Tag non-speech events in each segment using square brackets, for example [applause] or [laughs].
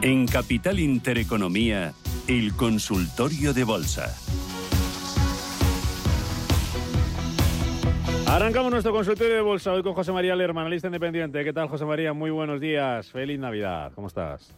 En Capital Intereconomía, el consultorio de bolsa. Arrancamos nuestro consultorio de bolsa hoy con José María Lerman, analista independiente. ¿Qué tal, José María? Muy buenos días. Feliz Navidad. ¿Cómo estás?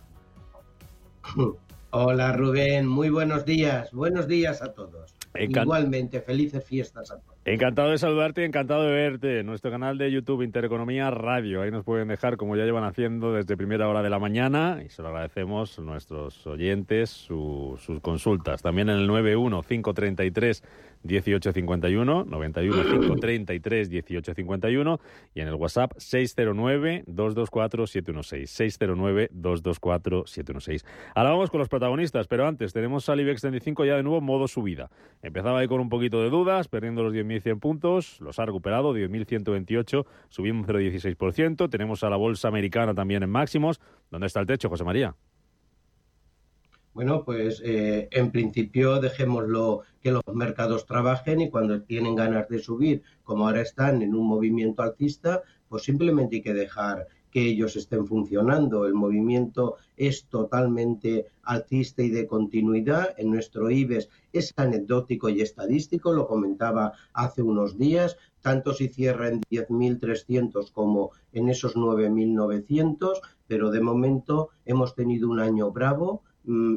[laughs] Hola, Rubén. Muy buenos días. Buenos días a todos. Igualmente, felices fiestas a todos. Encantado de saludarte encantado de verte. Nuestro canal de YouTube Intereconomía Radio. Ahí nos pueden dejar, como ya llevan haciendo desde primera hora de la mañana, y se lo agradecemos a nuestros oyentes sus consultas. También en el 91 533 1851, 91 533 1851 y en el WhatsApp 609 224 716. 609 224 716. Ahora vamos con los protagonistas, pero antes tenemos al IBEX 35 ya de nuevo modo subida. Empezaba ahí con un poquito de dudas, perdiendo los 10.100 puntos, los ha recuperado, 10.128, subimos un 0,16%. Tenemos a la bolsa americana también en máximos. ¿Dónde está el techo, José María? Bueno, pues eh, en principio dejémoslo que los mercados trabajen y cuando tienen ganas de subir, como ahora están en un movimiento alcista, pues simplemente hay que dejar que ellos estén funcionando. El movimiento es totalmente alcista y de continuidad. En nuestro IBEX es anecdótico y estadístico, lo comentaba hace unos días, tanto si cierra en 10.300 como en esos 9.900, pero de momento hemos tenido un año bravo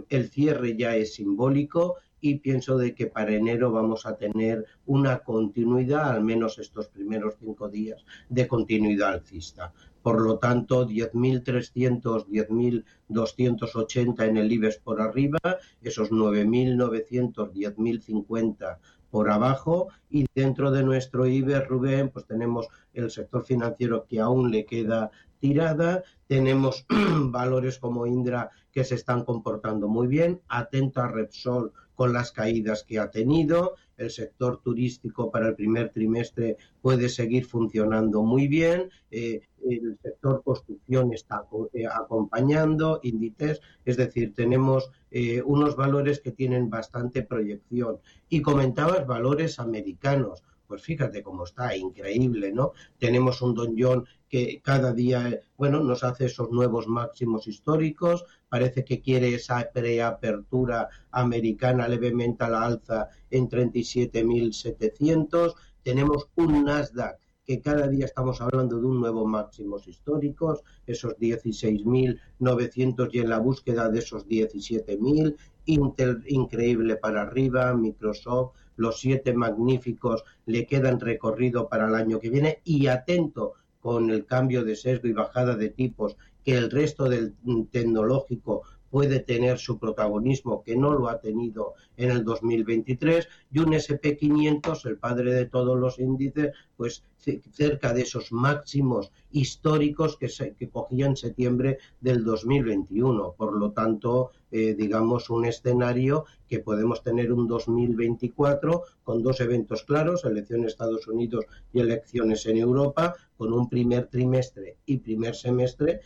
el cierre ya es simbólico y pienso de que para enero vamos a tener una continuidad, al menos estos primeros cinco días, de continuidad alcista. Por lo tanto, 10.300, 10.280 en el IBEX por arriba, esos 9.900, 10.050 por abajo y dentro de nuestro IBEX, Rubén, pues tenemos el sector financiero que aún le queda tirada, tenemos [clears throat] valores como Indra que se están comportando muy bien, atento a Repsol con las caídas que ha tenido, el sector turístico para el primer trimestre puede seguir funcionando muy bien, eh, el sector construcción está eh, acompañando, índices, es decir, tenemos eh, unos valores que tienen bastante proyección. Y comentabas valores americanos pues fíjate cómo está, increíble, ¿no? Tenemos un Don John que cada día, bueno, nos hace esos nuevos máximos históricos, parece que quiere esa preapertura americana levemente a la alza en 37.700, tenemos un Nasdaq que cada día estamos hablando de un nuevo máximos históricos, esos 16.900 y en la búsqueda de esos 17.000, Intel increíble para arriba, Microsoft, los siete magníficos le quedan recorrido para el año que viene. Y atento con el cambio de sesgo y bajada de tipos que el resto del tecnológico puede tener su protagonismo que no lo ha tenido en el 2023 y un SP500, el padre de todos los índices, pues cerca de esos máximos históricos que, se, que cogía en septiembre del 2021. Por lo tanto, eh, digamos, un escenario que podemos tener un 2024 con dos eventos claros, elecciones en Estados Unidos y elecciones en Europa, con un primer trimestre y primer semestre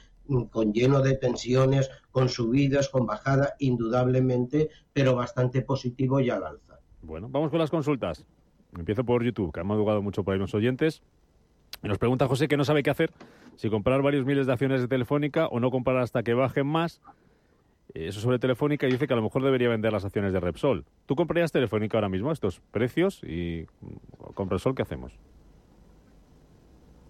con lleno de tensiones, con subidas, con bajada, indudablemente, pero bastante positivo y al alza. Bueno, vamos con las consultas. Empiezo por YouTube, que han madrugado mucho por ahí los oyentes. Nos pregunta José que no sabe qué hacer, si comprar varios miles de acciones de Telefónica o no comprar hasta que bajen más. Eh, eso sobre Telefónica y dice que a lo mejor debería vender las acciones de Repsol. ¿Tú comprarías Telefónica ahora mismo a estos precios? ¿Y con Repsol qué hacemos?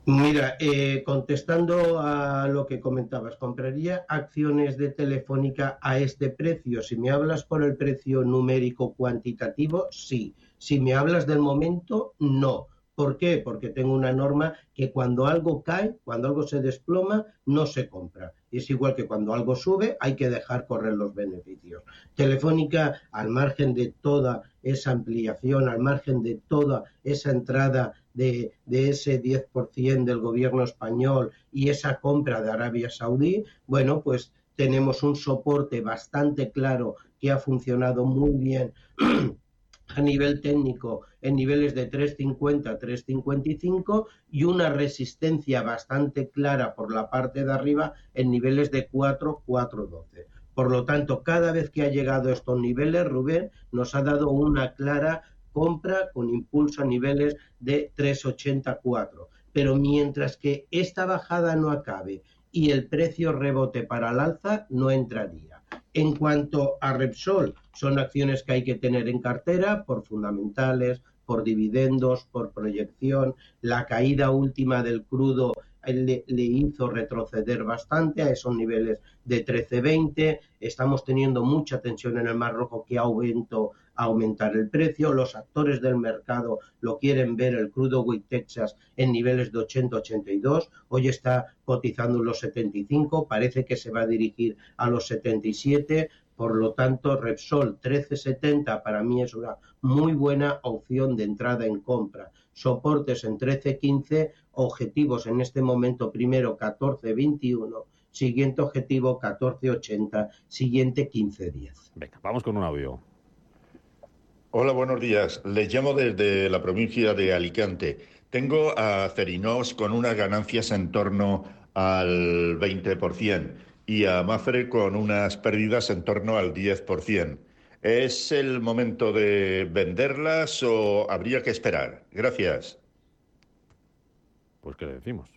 Mira, eh, contestando a lo que comentabas, compraría acciones de Telefónica a este precio. Si me hablas por el precio numérico cuantitativo, sí. Si me hablas del momento, no. ¿Por qué? Porque tengo una norma que cuando algo cae, cuando algo se desploma, no se compra. Es igual que cuando algo sube, hay que dejar correr los beneficios. Telefónica, al margen de toda esa ampliación, al margen de toda esa entrada de, ese 10% del gobierno español y esa compra de Arabia Saudí, bueno, pues tenemos un soporte bastante claro que ha funcionado muy bien [clears throat] a nivel técnico en niveles de 350, 355 y una resistencia bastante clara por la parte de arriba en niveles de 4, 412. Por lo tanto, cada vez que ha llegado a estos niveles, Rubén nos ha dado una clara compra con impulso a niveles de 384. Pero mientras que esta bajada no acabe y el precio rebote para el alza no entraría. En cuanto a Repsol, son acciones que hay que tener en cartera por fundamentales, por dividendos, por proyección. La caída última del crudo le, hizo retroceder bastante a esos niveles de 13.20. Estamos teniendo mucha tensión en el Mar Rojo que ha aumentado aumentar el precio. Los actores del mercado lo quieren ver el crudo Texas en niveles de 80-82. Hoy está cotizando en los 75. Parece que se va a dirigir a los 77. Por lo tanto, Repsol 1370 para mí es una muy buena opción de entrada en compra. Soportes en 1315, objetivos en este momento primero 1421, siguiente objetivo 1480, siguiente 1510. Venga, vamos con un audio. Hola, buenos días. Les llamo desde la provincia de Alicante. Tengo a Cerinos con unas ganancias en torno al 20% y a Mafre con unas pérdidas en torno al 10%. ¿Es el momento de venderlas o habría que esperar? Gracias. Pues, ¿qué le decimos?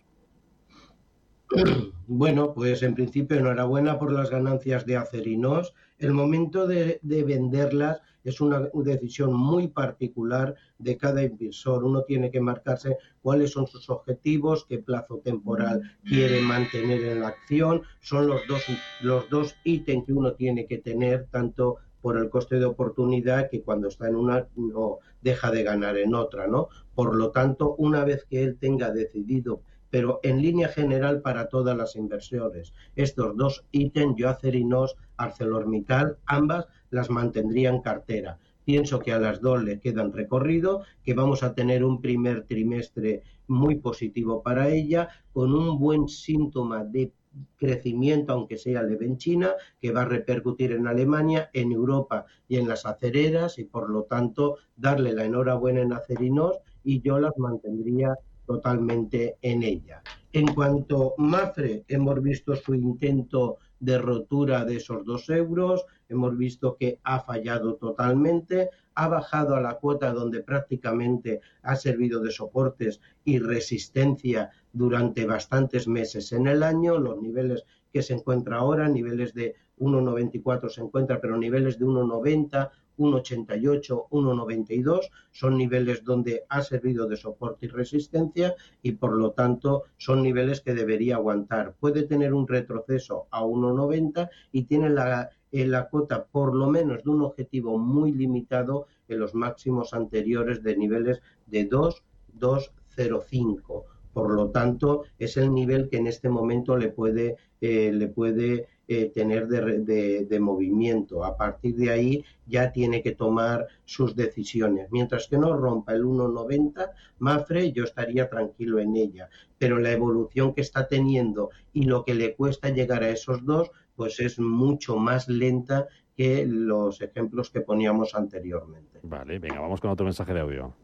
[clears throat] Bueno, pues en principio enhorabuena por las ganancias de Acerinos. El momento de, de venderlas es una decisión muy particular de cada inversor. Uno tiene que marcarse cuáles son sus objetivos, qué plazo temporal quiere mantener en la acción. Son los dos, los dos ítems que uno tiene que tener, tanto por el coste de oportunidad que cuando está en una no deja de ganar en otra, ¿no? Por lo tanto, una vez que él tenga decidido pero en línea general para todas las inversiones. Estos dos ítems, yo Acerinos, ArcelorMittal, ambas las mantendría en cartera. Pienso que a las dos le quedan recorrido, que vamos a tener un primer trimestre muy positivo para ella, con un buen síntoma de crecimiento, aunque sea leve en China, que va a repercutir en Alemania, en Europa y en las acereras, y por lo tanto darle la enhorabuena en acerinos y yo las mantendría totalmente en ella. En cuanto a Mafre, hemos visto su intento de rotura de esos dos euros, hemos visto que ha fallado totalmente, ha bajado a la cuota donde prácticamente ha servido de soportes y resistencia durante bastantes meses en el año, los niveles que se encuentra ahora, niveles de 1,94 se encuentra, pero niveles de 1,90, 1,88, 1,92 son niveles donde ha servido de soporte y resistencia y por lo tanto son niveles que debería aguantar. Puede tener un retroceso a 1,90 y tiene la, en la cuota por lo menos de un objetivo muy limitado en los máximos anteriores de niveles de 2, 2,05. Por lo tanto, es el nivel que en este momento le puede, eh, le puede eh, tener de, movimiento. A partir de ahí ya tiene que tomar sus decisiones. Mientras que no rompa el 1,90, Mafre, yo estaría tranquilo en ella. Pero la evolución que está teniendo y lo que le cuesta llegar a esos dos, pues es mucho más lenta que los ejemplos que poníamos anteriormente. Vale, venga, vamos con otro mensaje de audio.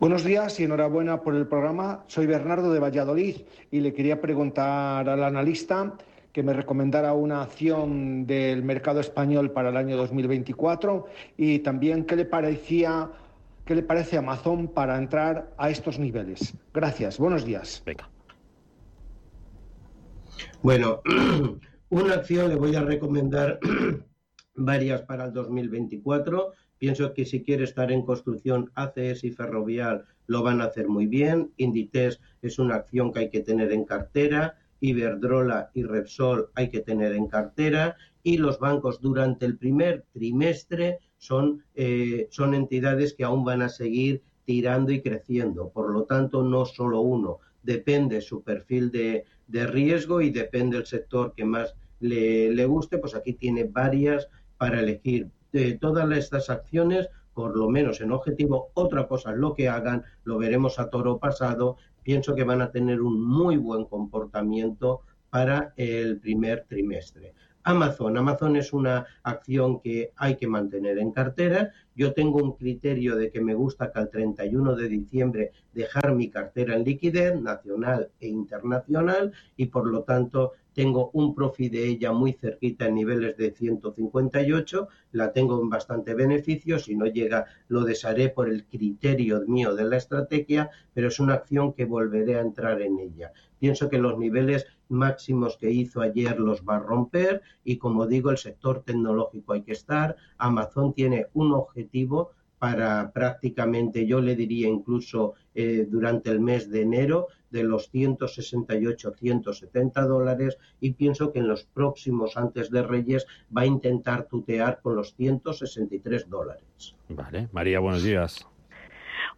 Buenos días y enhorabuena por el programa. Soy Bernardo de Valladolid y le quería preguntar al analista que me recomendara una acción del mercado español para el año 2024 y también qué le parecía qué le parece Amazon para entrar a estos niveles. Gracias. Buenos días. Venga. Bueno, [clears throat] una acción le voy a recomendar [clears throat] varias para el 2024. Pienso que si quiere estar en construcción, ACS y Ferrovial lo van a hacer muy bien. Inditex es una acción que hay que tener en cartera. Iberdrola y Repsol hay que tener en cartera y los bancos durante el primer trimestre son, eh, son entidades que aún van a seguir tirando y creciendo. Por lo tanto, no solo uno, depende su perfil de, de riesgo y depende el sector que más le, le, guste, pues aquí tiene varias para elegir. De todas estas acciones, por lo menos en objetivo, otra cosa lo que hagan, lo veremos a toro pasado, pienso que van a tener un muy buen comportamiento para el primer trimestre. Amazon. Amazon es una acción que hay que mantener en cartera. Yo tengo un criterio de que me gusta que al 31 de diciembre dejar mi cartera en liquidez nacional e internacional y por lo tanto tengo un profit de ella muy cerquita en niveles de 158, la tengo en bastante beneficio, si no llega lo desharé por el criterio mío de la estrategia, pero es una acción que volveré a entrar en ella. Pienso que los niveles máximos que hizo ayer los va a romper y como digo, el sector tecnológico hay que estar. Amazon tiene un objetivo para prácticamente, yo le diría incluso eh, durante el mes de enero, de los 168, 170 dólares y pienso que en los próximos antes de Reyes va a intentar tutear con los 163 dólares. Vale, María, buenos días.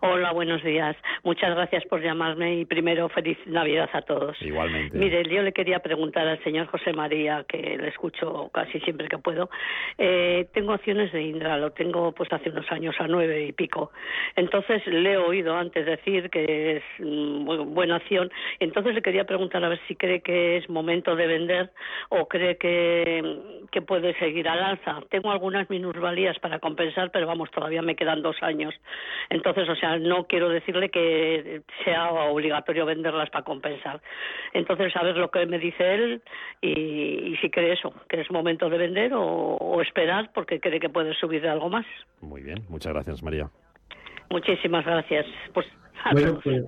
Hola, buenos días. Muchas gracias por llamarme y primero feliz Navidad a todos. Igualmente. Mire, yo le quería preguntar al señor José María, que le escucho casi siempre que puedo. Eh, tengo acciones de Indra, lo tengo pues hace unos años a nueve y pico. Entonces le he oído antes decir que es mm, buena acción. Entonces le quería preguntar a ver si cree que es momento de vender o cree que, que puede seguir al alza. Tengo algunas minusvalías para compensar, pero vamos, todavía me quedan dos años. Entonces, o sea, no quiero decirle que sea obligatorio venderlas para compensar. Entonces, a ver lo que me dice él y, si cree eso, que es momento de vender o, esperar porque cree que puede subir algo más. Muy bien, muchas gracias, María. Muchísimas gracias. Pues, bueno, pues,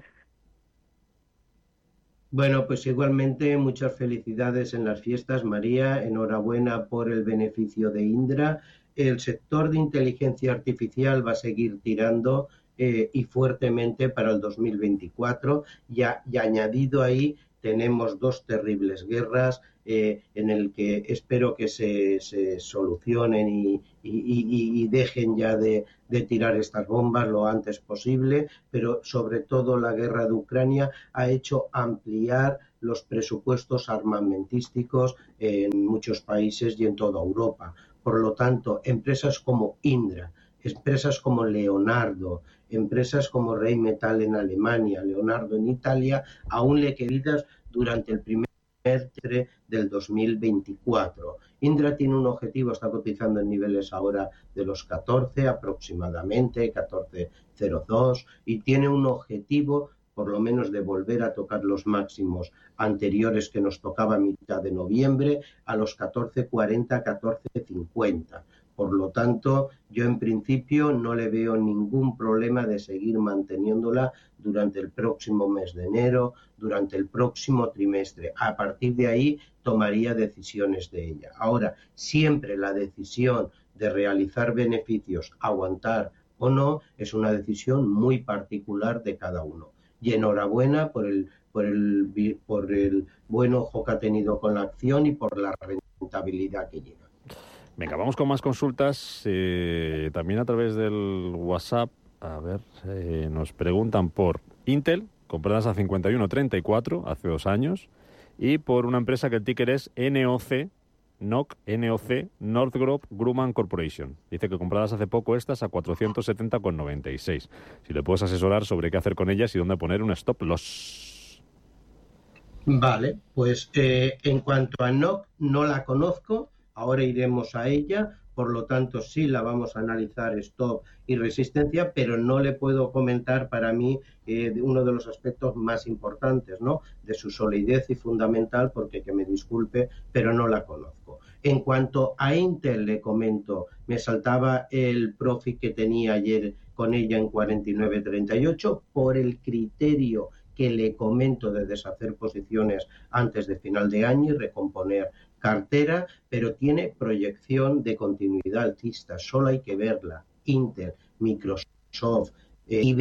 bueno, pues igualmente muchas felicidades en las fiestas, María. Enhorabuena por el beneficio de Indra. El sector de inteligencia artificial va a seguir tirando eh, y fuertemente para el 2024. Ya, y añadido ahí tenemos dos terribles guerras eh, en el que espero que se, se solucionen y, y, dejen ya de, de, tirar estas bombas lo antes posible, pero sobre todo la guerra de Ucrania ha hecho ampliar los presupuestos armamentísticos en muchos países y en toda Europa. Por lo tanto, empresas como Indra, empresas como Leonardo, empresas como Rheinmetall en Alemania, Leonardo en Italia, aún le queridas durante el primer trimestre del 2024. Indra tiene un objetivo, está cotizando en niveles ahora de los 14 aproximadamente, 14.02, y tiene un objetivo por lo menos de volver a tocar los máximos anteriores que nos tocaba a mitad de noviembre, a los 14.40, 14.50. Por lo tanto, yo en principio no le veo ningún problema de seguir manteniéndola durante el próximo mes de enero, durante el próximo trimestre. A partir de ahí tomaría decisiones de ella. Ahora, siempre la decisión de realizar beneficios, aguantar o no, es una decisión muy particular de cada uno. Y enhorabuena por el, buen ojo que ha tenido con la acción y por la rentabilidad que llega. Venga, vamos con más consultas. Eh, también a través del WhatsApp. A ver, eh, nos preguntan por Intel, compradas a 51.34 hace dos años, y por una empresa que el ticker es NOC, NOC, NOC, Northrop Grumman Corporation. Dice que compradas hace poco estas a 470,96. Si le puedes asesorar sobre qué hacer con ellas y dónde poner un stop loss. Vale, pues eh, en cuanto a NOC, no la conozco Ahora iremos a ella, por lo tanto sí la vamos a analizar stop y resistencia, pero no le puedo comentar para mí eh, uno de los aspectos más importantes, ¿no? De su solidez y fundamental, porque que me disculpe, pero no la conozco. En cuanto a Intel, le comento, me saltaba el profit que tenía ayer con ella en 49.38 por el criterio que le comento de deshacer posiciones antes de final de año y recomponer cartera, pero tiene proyección de continuidad alcista. Solo hay que verla. Intel, Microsoft, eh,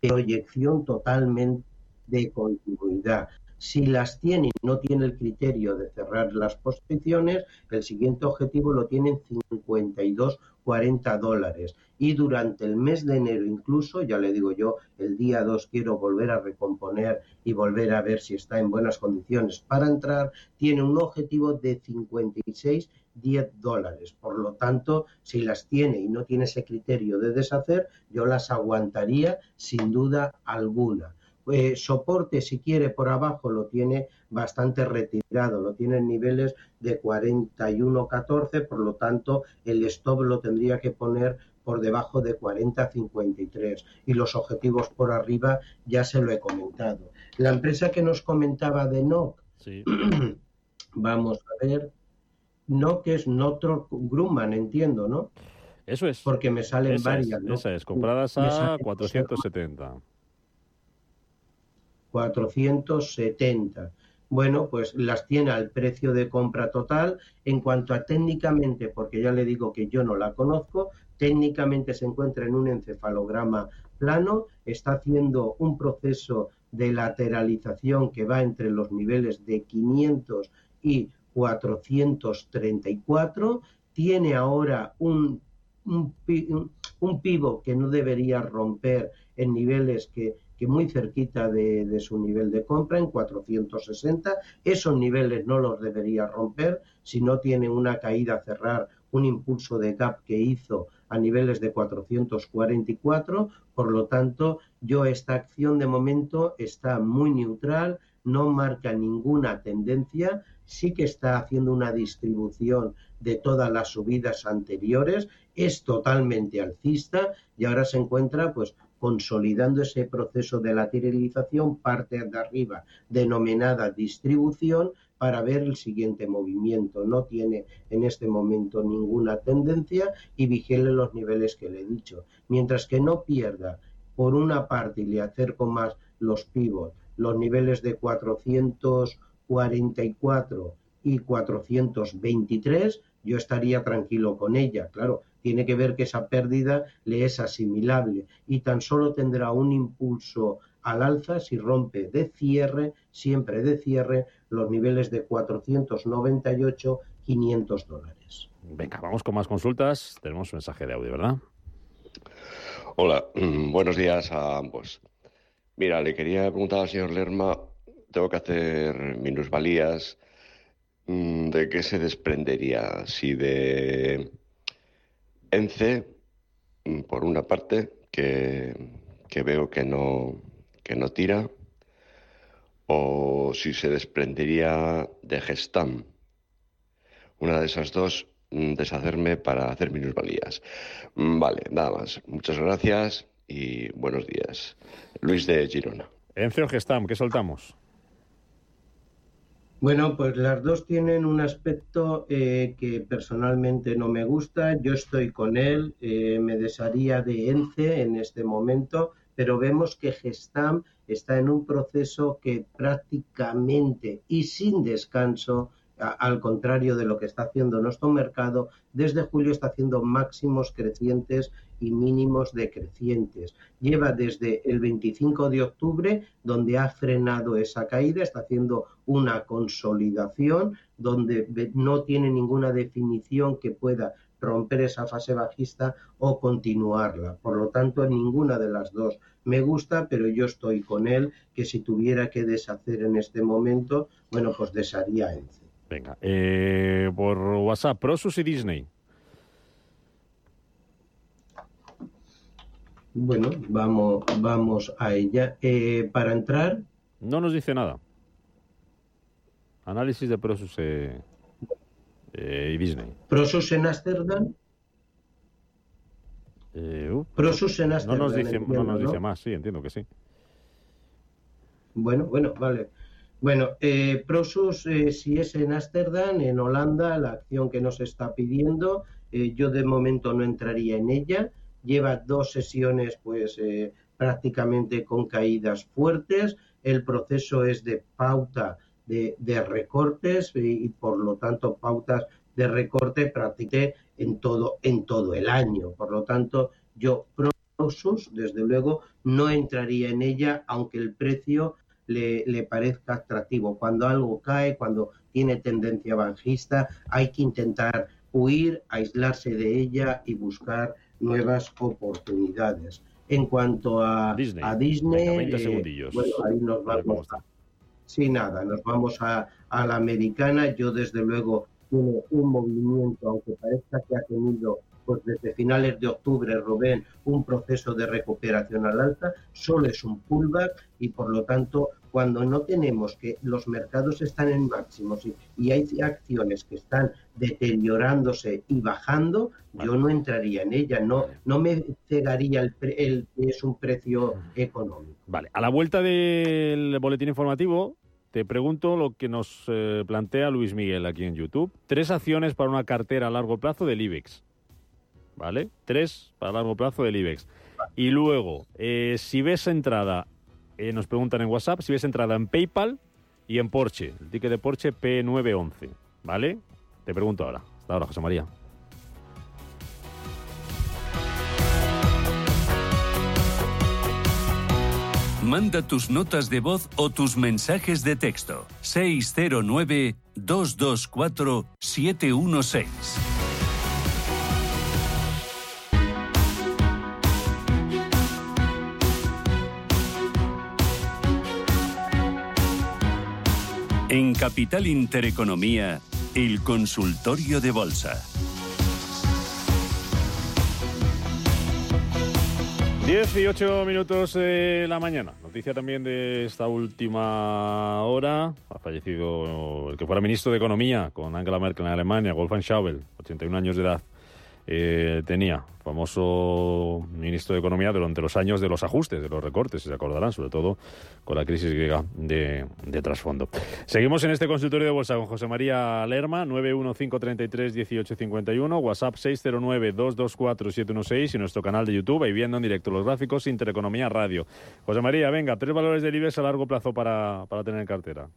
proyección totalmente de continuidad. Si las tiene y no tiene el criterio de cerrar las posiciones, el siguiente objetivo lo tiene en 52 40 dólares. Y durante el mes de enero incluso, ya le digo yo, el día 2 quiero volver a recomponer y volver a ver si está en buenas condiciones para entrar, tiene un objetivo de 56 10 dólares. Por lo tanto, si las tiene y no tiene ese criterio de deshacer, yo las aguantaría sin duda alguna. Eh, soporte, si quiere, por abajo lo tiene bastante retirado, lo tiene en niveles de 41.14, por lo tanto el stop lo tendría que poner por debajo de 40.53 y los objetivos por arriba ya se lo he comentado. La empresa que nos comentaba de NOC, Sí. [clears throat] Vamos a ver. No, que es Northrop Grumman, entiendo, ¿no? Eso es. Porque me salen esa varias. Es, ¿no? Esa es, compradas a salen 470. 470. Bueno, pues las tiene al precio de compra total. En cuanto a técnicamente, porque ya le digo que yo no la conozco, técnicamente se encuentra en un encefalograma plano, está haciendo un proceso de lateralización que va entre los niveles de 500 y 434, tiene ahora un, un, un pivo que no debería romper en niveles que, que muy cerquita de, su nivel de compra, en 460. Esos niveles no los debería romper si no tiene una caída a cerrar, un impulso de gap que hizo a niveles de 444. Por lo tanto, yo esta acción de momento está muy neutral, no marca ninguna tendencia, sí que está haciendo una distribución de todas las subidas anteriores, es totalmente alcista y ahora se encuentra pues consolidando ese proceso de lateralización parte de arriba denominada distribución para ver el siguiente movimiento. No tiene en este momento ninguna tendencia y vigile los niveles que le he dicho. Mientras que no pierda por una parte y le acerco más los pivots, los niveles de 444 y 423, yo estaría tranquilo con ella. Claro, tiene que ver que esa pérdida le es asimilable y tan solo tendrá un impulso al alza si rompe de cierre, siempre de cierre, los niveles de 498, 500 dólares. Venga, vamos con más consultas. Tenemos un mensaje de audio, ¿verdad? Hola, [clears throat] buenos días a ambos. Mira, le quería preguntar al señor Lerma, tengo que hacer minusvalías, mm, ¿de qué se desprendería? Si de ENCE, mm, por una parte, que, que veo que no, que no tira, o si se desprendería de Gestam. Una de esas dos, mm, deshacerme para hacer minusvalías. Mm, Vale, nada más. Muchas gracias y buenos días. Luis de Girona. Encio Gestam, ¿qué soltamos? Bueno, pues las dos tienen un aspecto eh, que personalmente no me gusta. Yo estoy con él, eh, me desharía de ENCE en este momento, pero vemos que Gestam está en un proceso que prácticamente y sin descanso, al contrario de lo que está haciendo nuestro mercado, desde julio está haciendo máximos crecientes y mínimos decrecientes. Lleva desde el 25 de octubre, donde ha frenado esa caída, está haciendo una consolidación, donde no tiene ninguna definición que pueda romper esa fase bajista o continuarla. Por lo tanto, ninguna de las dos me gusta, pero yo estoy con él, que si tuviera que deshacer en este momento, bueno, pues desharía ENCE. Venga, eh, por WhatsApp, Prosus y Disney. Bueno, vamos, vamos a ella. Eh, para entrar, No nos dice nada. Análisis de Prosus eh, eh, y Disney. Prosus en Ámsterdam, Eh, uh, Prosus en no Ámsterdam. nos dice, no nos ¿no? dice más, sí, entiendo que sí. Bueno, bueno, vale. Bueno, eh, Prosus, eh, si es en Ámsterdam, en Holanda, la acción que nos está pidiendo, eh, yo de momento no entraría en ella. Lleva dos sesiones, pues eh, prácticamente con caídas fuertes. El proceso es de pauta de, recortes y, por lo tanto pautas de recorte practiqué en todo en todo el año. Por lo tanto, yo Prosus, desde luego, no entraría en ella, aunque el precio le, parezca atractivo. Cuando algo cae, cuando tiene tendencia bajista, hay que intentar huir, aislarse de ella y buscar nuevas oportunidades. En cuanto a Disney, a Disney Venga, 20 eh, segundillos. bueno, ahí nos A vamos. está. Sí, nada, nos vamos a, a la americana. Yo, desde luego, tiene un movimiento, aunque parezca que ha tenido pues desde finales de octubre, Rubén, un proceso de recuperación al alza, solo es un pullback y por lo tanto, cuando no tenemos que los mercados están en máximos y, y hay acciones que están deteriorándose y bajando, yo no entraría en ella, no, no me cegaría el, es un precio económico. Vale, a la vuelta del boletín informativo te pregunto lo que nos eh, plantea Luis Miguel aquí en YouTube. Tres acciones para una cartera a largo plazo del IBEX. ¿Vale? Tres para largo plazo del IBEX. Y luego, eh, si ves entrada, eh, nos preguntan en WhatsApp, si ves entrada en PayPal y en Porsche, el ticket de Porsche P911. ¿Vale? Te pregunto ahora. Hasta ahora, José María. Manda tus notas de voz o tus mensajes de texto. 609-224-716. En Capital Intereconomía, el consultorio de bolsa. 18 minutos de la mañana. Noticia también de esta última hora. Ha fallecido el que fuera ministro de Economía con Angela Merkel en Alemania, Wolfgang Schäuble, 81 años de edad. Eh, tenía, famoso ministro de Economía durante los años de los ajustes, de los recortes, si se acordarán, sobre todo con la crisis griega de, trasfondo. Seguimos en este consultorio de bolsa con José María Lerma, 915331851, WhatsApp 609224716 y nuestro canal de YouTube, ahí viendo en directo los gráficos Intereconomía Radio. José María, venga, tres valores del IBEX a largo plazo para, para tener en cartera.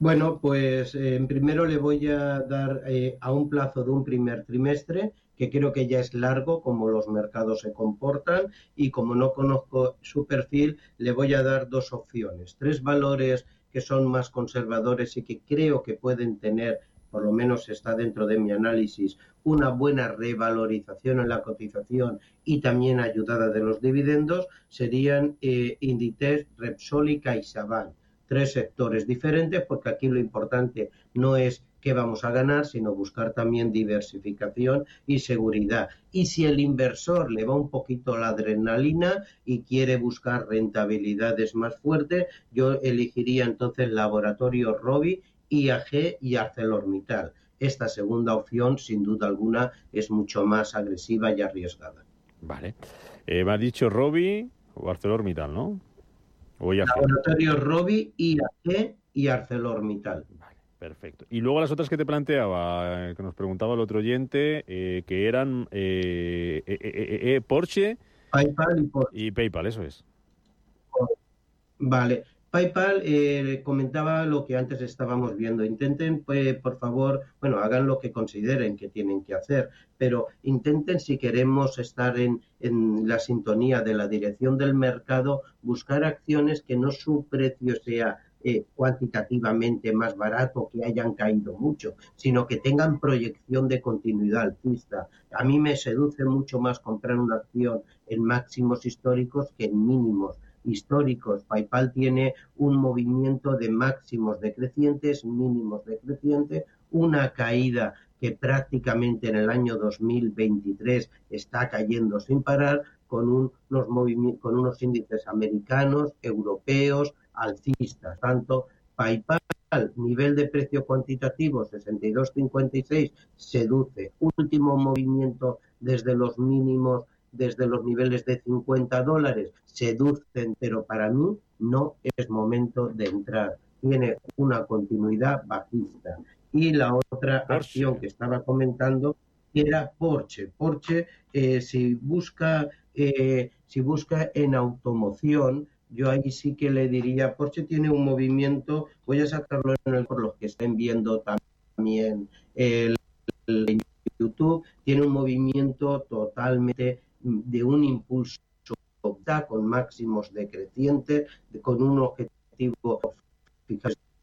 Bueno, pues eh, primero le voy a dar eh, a un plazo de un primer trimestre, que creo que ya es largo, como los mercados se comportan, y como no conozco su perfil, le voy a dar dos opciones. Tres valores que son más conservadores y que creo que pueden tener, por lo menos está dentro de mi análisis, una buena revalorización en la cotización y también ayudada de los dividendos, serían eh, Inditex, Repsol y CaixaBank tres sectores diferentes, porque aquí lo importante no es qué vamos a ganar, sino buscar también diversificación y seguridad. Y si el inversor le va un poquito la adrenalina y quiere buscar rentabilidades más fuertes, yo elegiría entonces Laboratorio Robi, IAG y ArcelorMittal. Esta segunda opción, sin duda alguna, es mucho más agresiva y arriesgada. Vale. Eh, me ha dicho Robi o ArcelorMittal, ¿no? Laboratorio Robi, IAG y ArcelorMittal. Vale, perfecto. Y luego las otras que te planteaba, eh, que nos preguntaba el otro oyente, eh, que eran eh, Porsche PayPal y, Porsche. y PayPal, eso es. Vale. PayPal eh, comentaba lo que antes estábamos viendo. Intenten, pues, por favor, bueno, hagan lo que consideren que tienen que hacer, pero intenten, si queremos estar en, en la sintonía de la dirección del mercado, buscar acciones que no su precio sea eh, cuantitativamente más barato, que hayan caído mucho, sino que tengan proyección de continuidad alcista. A mí me seduce mucho más comprar una acción en máximos históricos que en mínimos históricos. PayPal tiene un movimiento de máximos decrecientes, mínimos decrecientes, una caída que prácticamente en el año 2023 está cayendo sin parar con unos, con unos índices americanos, europeos, alcistas. Tanto PayPal, nivel de precio cuantitativo 62.56, seduce. Último movimiento desde los mínimos desde los niveles de 50 dólares seducen, pero para mí no es momento de entrar. Tiene una continuidad bajista. Y la otra acción que estaba comentando era Porsche. Porsche, eh, si busca eh, si busca en automoción, yo ahí sí que le diría, Porsche tiene un movimiento, voy a sacarlo en el, por los que estén viendo también el, el YouTube, tiene un movimiento totalmente de un impulso con máximos decrecientes, con un objetivo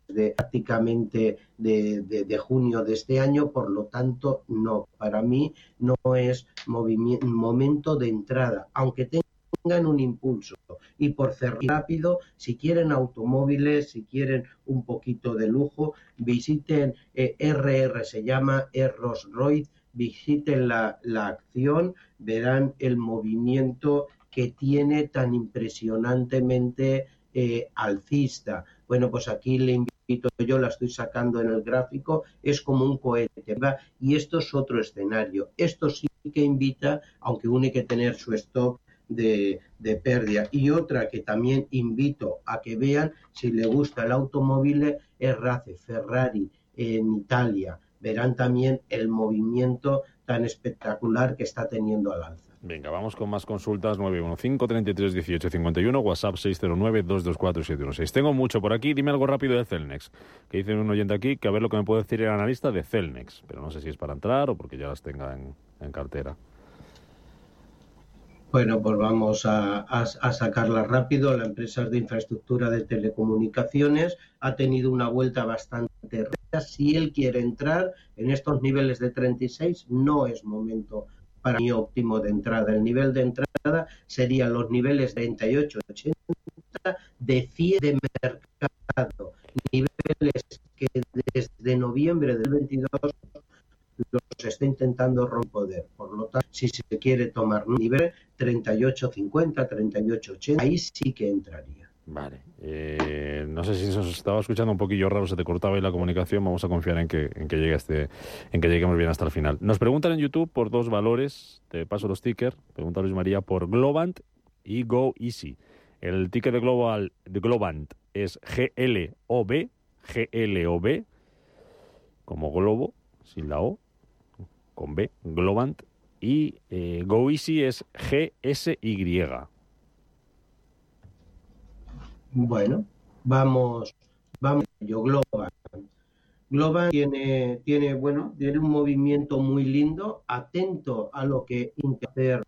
de prácticamente de, de, junio de este año, por lo tanto, no, para mí no es momento de entrada, aunque tengan un impulso. Y por cerrar rápido, si quieren automóviles, si quieren un poquito de lujo, visiten eh, RR, se llama Rolls Royce, visiten la, la acción, verán el movimiento que tiene tan impresionantemente eh, alcista. Bueno, pues aquí le invito, yo la estoy sacando en el gráfico, es como un cohete, ¿verdad? Y esto es otro escenario. Esto sí que invita, aunque uno hay que tener su stop de, de pérdida. Y otra que también invito a que vean, si le gusta el automóvil, es RACE, Ferrari en Italia. Verán también el movimiento tan espectacular que está teniendo al alza. Venga, vamos con más consultas. 915-33-18-51, WhatsApp 609-224-716. Tengo mucho por aquí. Dime algo rápido de Celnex. Que dice un oyente aquí que a ver lo que me puede decir el analista de Celnex. Pero no sé si es para entrar o porque ya las tenga en, en cartera. Bueno, pues vamos a, a, sacarla rápido. La empresa de infraestructura de telecomunicaciones ha tenido una vuelta bastante recta. Si él quiere entrar en estos niveles de 36, no es momento para mí óptimo de entrada. El nivel de entrada serían los niveles 38-80 de 100 de mercado. Niveles que desde noviembre del 22 los está intentando romper. Si se quiere tomar nivel 38-50, 38-80, ahí sí que entraría. Vale. Eh, no sé si se estaba escuchando un poquillo raro, se te cortaba ahí la comunicación. Vamos a confiar en que, en que llegue este, en que lleguemos bien hasta el final. Nos preguntan en YouTube por dos valores. Te paso los stickers. Pregunta Luis María por Globant y Go Easy. El ticket de Global de Globant es GLOB, GLOB, como globo, sin la O, con B, Globant. Y eh, Go Easy es GSY. Bueno, vamos, vamos, yo Global. Global tiene, tiene, bueno, tiene un movimiento muy lindo, atento a lo que hacer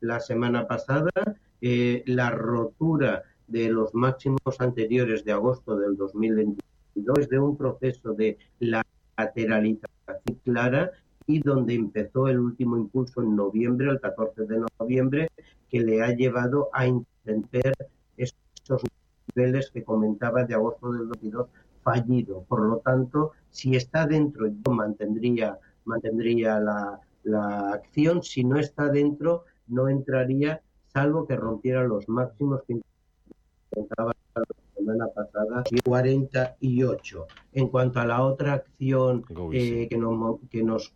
la semana pasada, eh, la rotura de los máximos anteriores de agosto del 2022 de un proceso de lateralización clara y donde empezó el último impulso en noviembre, el 14 de noviembre, que le ha llevado a intentar esos niveles que comentaba de agosto del 22 fallido. Por lo tanto, si está dentro, yo mantendría, mantendría la, la acción. Si no está dentro, no entraría, salvo que rompiera los máximos que intentaba la semana pasada, 48. En cuanto a la otra acción eh, que, nos, que nos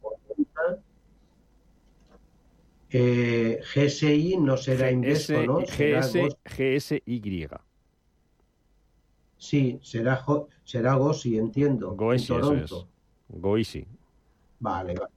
eh, GSI no será Investo, ¿no? GS, GSY. Sí, será, será Gosi, entiendo. Goesi, eso es. Goisi. Vale, vale,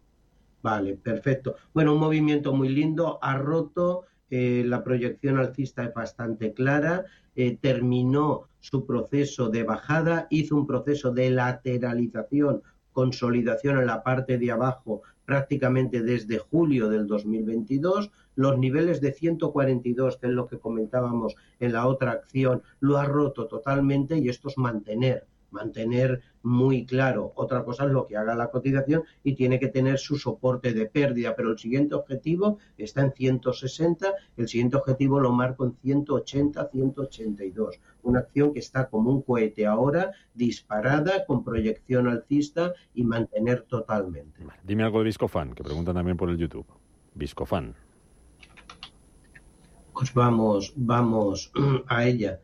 vale, perfecto. Bueno, un movimiento muy lindo, ha roto, eh, la proyección alcista es bastante clara, eh, terminó su proceso de bajada, hizo un proceso de lateralización, consolidación en la parte de abajo prácticamente desde julio del 2022, los niveles de 142, que es lo que comentábamos en la otra acción, lo ha roto totalmente y esto es mantener, mantener muy claro. Otra cosa es lo que haga la cotización y tiene que tener su soporte de pérdida, pero el siguiente objetivo está en 160, el siguiente objetivo lo marco en 180, 182. Una acción que está como un cohete ahora, disparada, con proyección alcista y mantener totalmente. Dime algo de Viscofan, que preguntan también por el YouTube. Viscofan. Pues vamos, vamos [clears throat] a ella.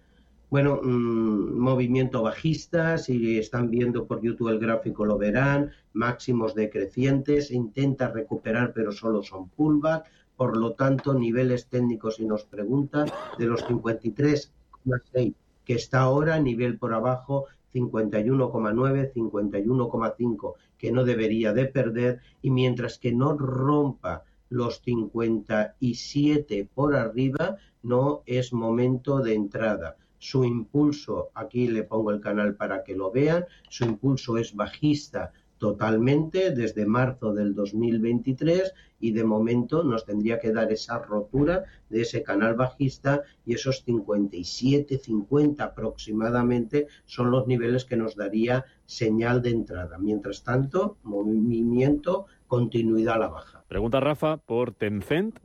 Bueno, mmm, movimiento bajista, si están viendo por YouTube el gráfico lo verán, máximos decrecientes, intenta recuperar pero solo son pullback, por lo tanto niveles técnicos si nos preguntan de los 53,6 que está ahora, nivel por abajo 51,9, 51,5 que no debería de perder y mientras que no rompa los 57 por arriba no es momento de entrada su impulso, aquí le pongo el canal para que lo vean, su impulso es bajista totalmente desde marzo del 2023 y de momento nos tendría que dar esa rotura de ese canal bajista y esos 57, 50 aproximadamente son los niveles que nos daría señal de entrada. Mientras tanto, movimiento, continuidad a la baja. Pregunta Rafa por Tencent,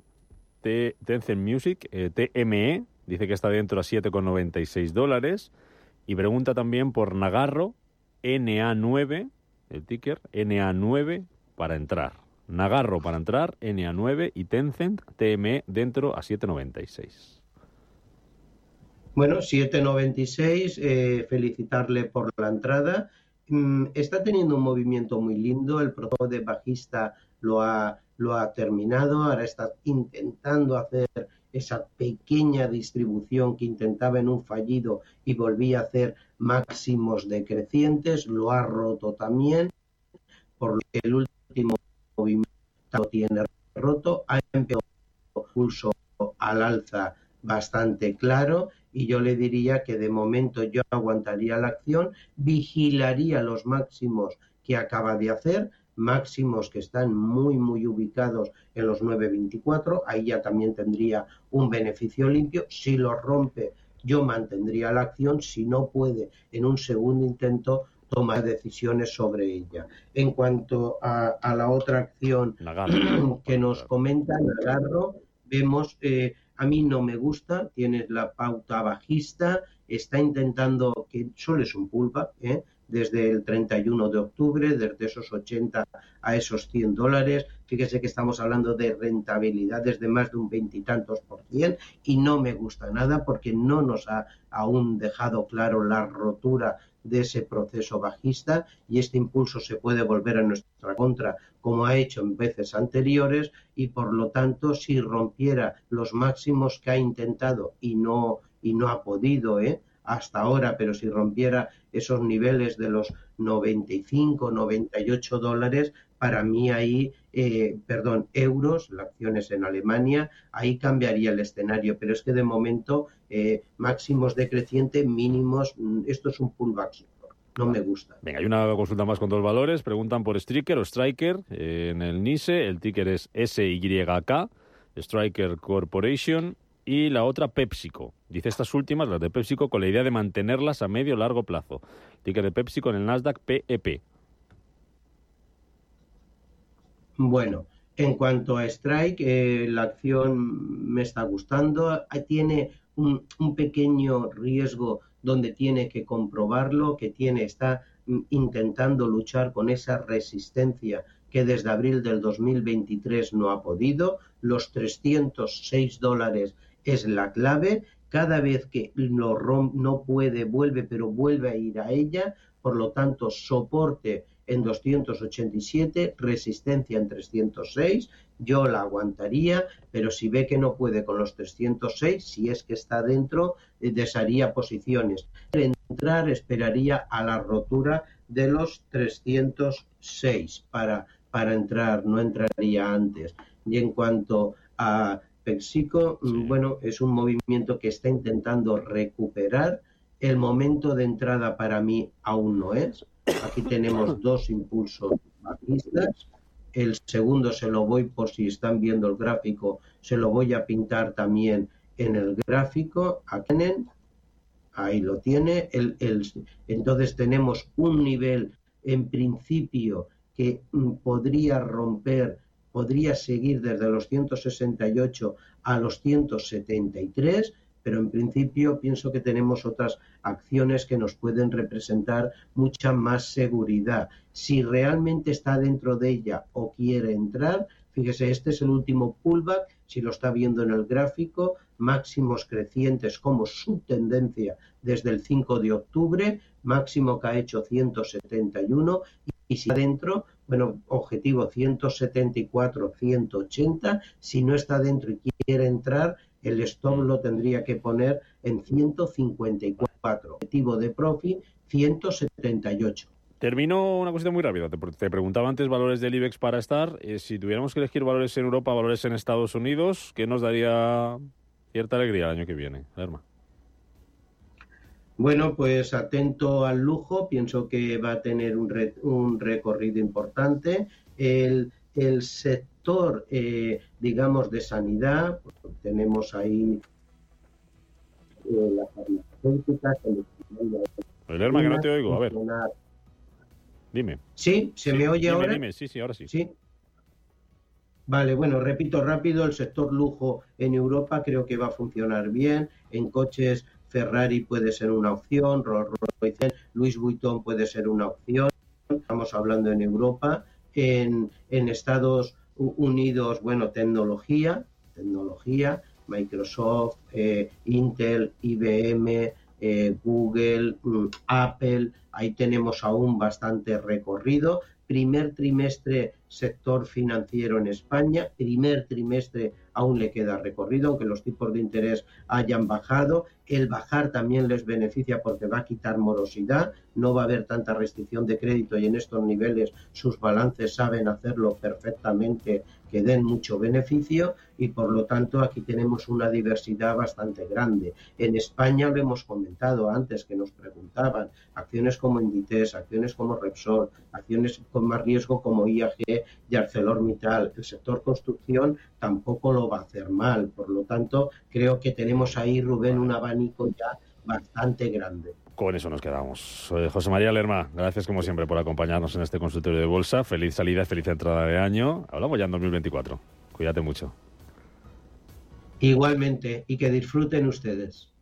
Tencent Music, eh, TME, Dice que está dentro a 7,96 dólares. Y pregunta también por Nagarro, NA9, el ticker, NA9 para entrar. Nagarro para entrar, NA9 y Tencent, TME dentro a 7,96. Bueno, 7,96, eh, felicitarle por la entrada. Mm, está teniendo un movimiento muy lindo, el protocolo de bajista lo ha, lo ha terminado, ahora está intentando hacer esa pequeña distribución que intentaba en un fallido y volvía a hacer máximos decrecientes, lo ha roto también, por lo que el último movimiento tiene roto, ha empezado un pulso al alza bastante claro y yo le diría que de momento yo aguantaría la acción, vigilaría los máximos que acaba de hacer, máximos que están muy, muy ubicados en los 9.24, ahí ya también tendría un beneficio limpio. Si lo rompe, yo mantendría la acción, si no puede, en un segundo intento, tomar decisiones sobre ella. En cuanto a, la otra acción que nos comenta, Nagarro, vemos, eh, a mí no me gusta, tiene la pauta bajista, está intentando, que solo es un pulpa, ¿eh? Desde el 31 de octubre, desde esos 80 a esos 100 dólares. Fíjese que estamos hablando de rentabilidades de más de un veintitantos por cien y no me gusta nada porque no nos ha aún dejado claro la rotura de ese proceso bajista y este impulso se puede volver a nuestra contra como ha hecho en veces anteriores y por lo tanto si rompiera los máximos que ha intentado y no y no ha podido, ¿eh? Hasta ahora, pero si rompiera esos niveles de los 95, 98 dólares, para mí ahí, eh, perdón, euros, la acción es en Alemania, ahí cambiaría el escenario, pero es que de momento eh, máximos decreciente, mínimos, mm, esto es un pullback. No me gusta. Venga, hay una consulta más con dos valores. Preguntan por Striker o Striker en el NISE. El ticker es SYK, Striker Corporation y la otra PepsiCo. Dice estas últimas, las de PepsiCo, con la idea de mantenerlas a medio largo plazo. Ticker de PepsiCo en el Nasdaq PEP. E bueno, en cuanto a Strike, eh, la acción me está gustando. Tiene un, un, pequeño riesgo donde tiene que comprobarlo, que tiene, está mm, intentando luchar con esa resistencia que desde abril del 2023 no ha podido. Los 306 dólares es la clave. Cada vez que lo no puede, vuelve, pero vuelve a ir a ella. Por lo tanto, soporte en 287, resistencia en 306. Yo la aguantaría, pero si ve que no puede con los 306, si es que está dentro, eh, desharía posiciones. Entrar esperaría a la rotura de los 306 para, para entrar, no entraría antes. Y en cuanto a Pepsico, mm, bueno, es un movimiento que está intentando recuperar. El momento de entrada para mí aún no es. Aquí tenemos [coughs] dos impulsos bajistas. El segundo se lo voy, por si están viendo el gráfico, se lo voy a pintar también en el gráfico. Aquí ahí lo tiene. El, entonces tenemos un nivel en principio que mm, podría romper podría seguir desde los 168 a los 173, pero en principio pienso que tenemos otras acciones que nos pueden representar mucha más seguridad. Si realmente está dentro de ella o quiere entrar, fíjese, este es el último pullback, si lo está viendo en el gráfico, máximos crecientes como subtendencia desde el 5 de octubre, máximo que ha hecho 171 y si adentro, bueno, objetivo 174, 180, si no está dentro y quiere entrar, el stop lo tendría que poner en 154, objetivo de profit 178. Termino una cuestión muy rápida. Te, preguntaba antes valores del IBEX para estar. Eh, si tuviéramos que elegir valores en Europa, valores en Estados Unidos, ¿qué nos daría cierta alegría el año que viene? Lerma. Bueno, pues atento al lujo, pienso que va a tener un, un recorrido importante. El, sector, eh, digamos, de sanidad, tenemos ahí eh, las farmacéuticas. El hermano, que no te oigo, a ver. Dime. ¿Sí? ¿Se me oye ahora? Dime, sí, sí, ahora sí. Sí. Vale, bueno, repito rápido, el sector lujo en Europa creo que va a funcionar bien. En coches Ferrari puede ser una opción, Rolls Royce, Vuitton puede ser una opción. Estamos hablando en Europa. En, Estados Unidos, bueno, tecnología, tecnología, Microsoft, eh, Intel, IBM, eh, Google, Apple, ahí tenemos aún bastante recorrido. Primer trimestre sector financiero en España. Primer trimestre aún le queda recorrido, aunque los tipos de interés hayan bajado. El bajar también les beneficia porque va a quitar morosidad, no va a haber tanta restricción de crédito y en estos niveles sus balances saben hacerlo perfectamente que den mucho beneficio y por lo tanto aquí tenemos una diversidad bastante grande. En España lo hemos comentado antes que nos preguntaban, acciones como Inditex, acciones como Repsol, acciones con más riesgo como IAG y ArcelorMittal. El sector construcción tampoco lo va a hacer mal, por lo tanto creo que tenemos ahí, Rubén, un abanico ya bastante grande. Con eso nos quedamos. Eh, José María Lerma, gracias como siempre por acompañarnos en este consultorio de bolsa. Feliz salida, feliz entrada de año. Hablamos ya en 2024. Cuídate mucho. Igualmente, y que disfruten ustedes.